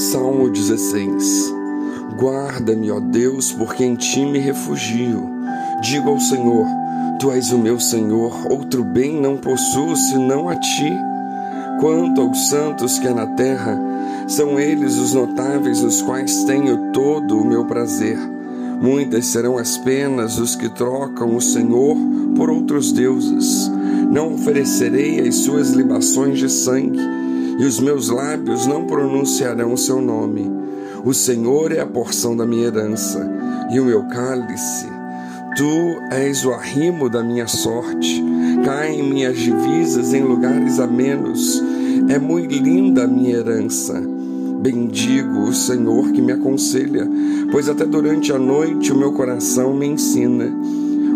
Salmo 16 Guarda-me, ó Deus, porque em ti me refugio. Digo ao Senhor: Tu és o meu Senhor, outro bem não possuo senão a ti. Quanto aos santos que há na terra, são eles os notáveis nos quais tenho todo o meu prazer. Muitas serão as penas dos que trocam o Senhor por outros deuses. Não oferecerei as suas libações de sangue e os meus lábios não pronunciarão o seu nome. O Senhor é a porção da minha herança e o meu cálice. Tu és o arrimo da minha sorte. Caem minhas divisas em lugares amenos. É muito linda a minha herança. Bendigo o Senhor que me aconselha, pois até durante a noite o meu coração me ensina.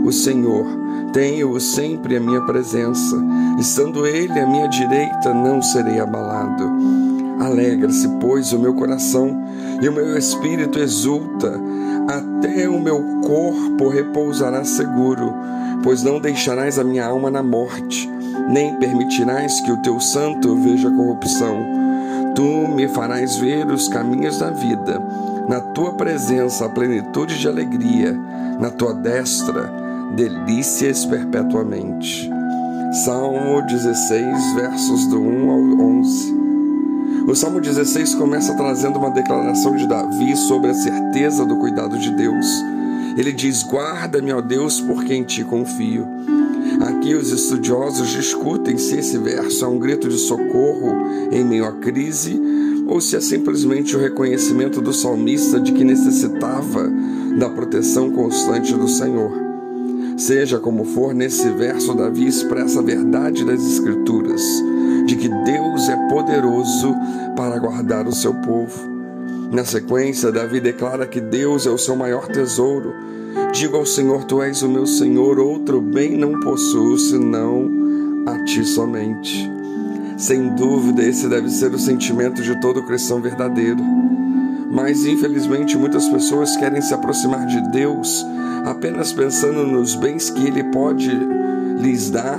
O Senhor, tenho sempre a minha presença, estando Ele à minha direita, não serei abalado. Alegra-se, pois, o meu coração e o meu espírito exulta, até o meu corpo repousará seguro, pois não deixarás a minha alma na morte, nem permitirás que o teu santo veja corrupção. Tu me farás ver os caminhos da vida, na tua presença a plenitude de alegria, na tua destra delícias perpetuamente. Salmo 16, versos do 1 ao 11. O Salmo 16 começa trazendo uma declaração de Davi sobre a certeza do cuidado de Deus. Ele diz: Guarda-me, ó Deus, porque em ti confio. Aqui os estudiosos discutem se esse verso é um grito de socorro em meio à crise ou se é simplesmente o reconhecimento do salmista de que necessitava da proteção constante do Senhor. Seja como for, nesse verso, Davi expressa a verdade das Escrituras, de que Deus é poderoso para guardar o seu povo. Na sequência, Davi declara que Deus é o seu maior tesouro. Digo ao Senhor: Tu és o meu Senhor, outro bem não possuo senão a ti somente. Sem dúvida, esse deve ser o sentimento de todo cristão verdadeiro. Mas, infelizmente, muitas pessoas querem se aproximar de Deus apenas pensando nos bens que Ele pode lhes dar,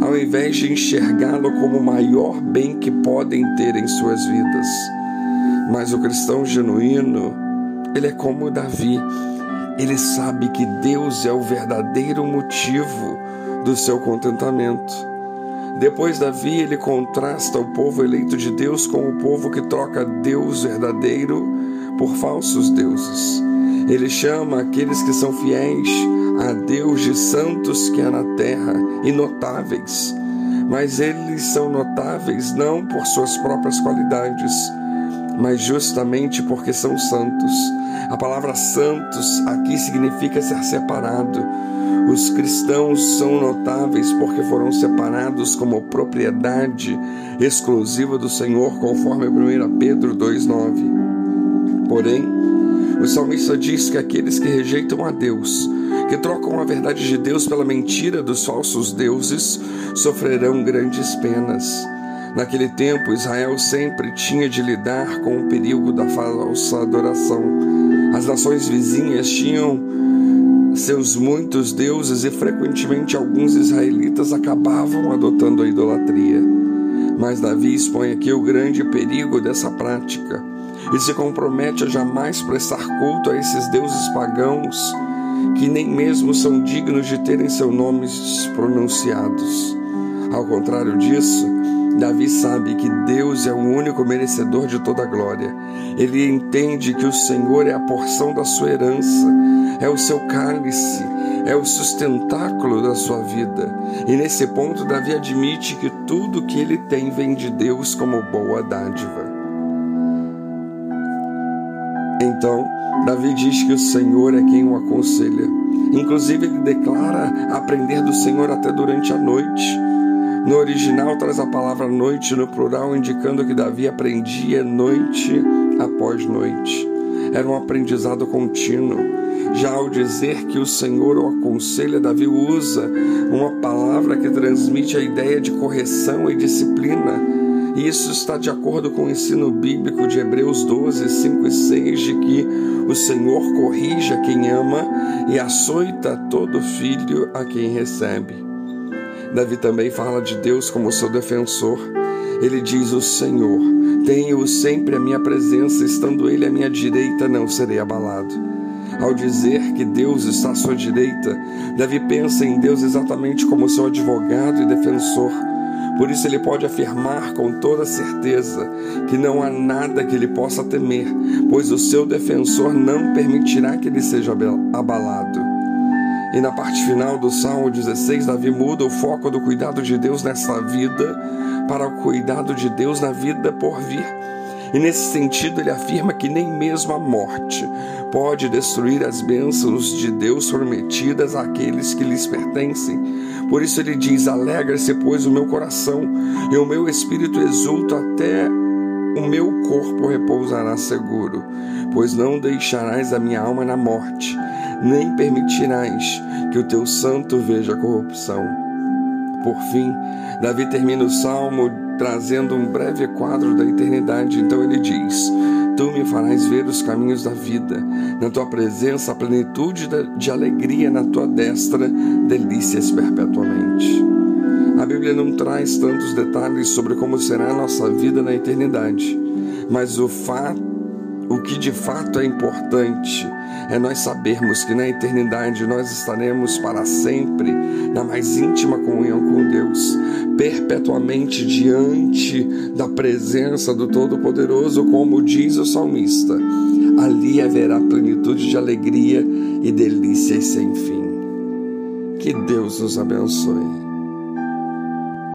ao invés de enxergá-lo como o maior bem que podem ter em suas vidas. Mas o cristão genuíno, ele é como Davi, ele sabe que Deus é o verdadeiro motivo do seu contentamento. Depois, Davi ele contrasta o povo eleito de Deus com o povo que troca Deus verdadeiro por falsos deuses. Ele chama aqueles que são fiéis a Deus de santos que há na terra e notáveis. Mas eles são notáveis não por suas próprias qualidades, mas justamente porque são santos. A palavra santos aqui significa ser separado. Os cristãos são notáveis porque foram separados como propriedade exclusiva do Senhor, conforme 1 Pedro 2,9. Porém, o salmista diz que aqueles que rejeitam a Deus, que trocam a verdade de Deus pela mentira dos falsos deuses, sofrerão grandes penas. Naquele tempo, Israel sempre tinha de lidar com o perigo da falsa adoração. As nações vizinhas tinham seus muitos deuses e frequentemente alguns israelitas acabavam adotando a idolatria. Mas Davi expõe aqui o grande perigo dessa prática e se compromete a jamais prestar culto a esses deuses pagãos que nem mesmo são dignos de terem seus nomes pronunciados. Ao contrário disso, Davi sabe que Deus é o único merecedor de toda a glória. Ele entende que o Senhor é a porção da sua herança, é o seu cálice, é o sustentáculo da sua vida. E nesse ponto, Davi admite que tudo que ele tem vem de Deus como boa dádiva. Então, Davi diz que o Senhor é quem o aconselha. Inclusive, ele declara aprender do Senhor até durante a noite. No original, traz a palavra noite no plural, indicando que Davi aprendia noite após noite. Era um aprendizado contínuo. Já ao dizer que o Senhor o aconselha, Davi usa uma palavra que transmite a ideia de correção e disciplina e isso está de acordo com o ensino bíblico de Hebreus 12, 5 e 6, de que o Senhor corrige a quem ama e açoita todo filho a quem recebe. Davi também fala de Deus como seu defensor. Ele diz: O Senhor Tenho sempre a minha presença, estando Ele à minha direita, não serei abalado. Ao dizer que Deus está à sua direita, Davi pensa em Deus exatamente como seu advogado e defensor. Por isso ele pode afirmar com toda certeza que não há nada que ele possa temer, pois o seu defensor não permitirá que ele seja abalado. E na parte final do Salmo 16, Davi muda o foco do cuidado de Deus nessa vida para o cuidado de Deus na vida por vir. E nesse sentido, ele afirma que nem mesmo a morte pode destruir as bênçãos de Deus prometidas àqueles que lhes pertencem. Por isso ele diz: Alegra-se, pois, o meu coração, e o meu espírito exulta até o meu corpo repousará seguro, pois não deixarás a minha alma na morte, nem permitirás que o teu santo veja corrupção. Por fim, Davi termina o salmo trazendo um breve quadro da eternidade. Então ele diz: Tu me farás ver os caminhos da vida, na tua presença a plenitude de alegria, na tua destra delícias perpetuamente. A Bíblia não traz tantos detalhes sobre como será a nossa vida na eternidade, mas o fato, o que de fato é importante é nós sabermos que na eternidade nós estaremos para sempre na mais íntima comunhão com Deus, perpetuamente diante da presença do Todo-Poderoso, como diz o salmista. Ali haverá plenitude de alegria e delícias sem fim. Que Deus nos abençoe.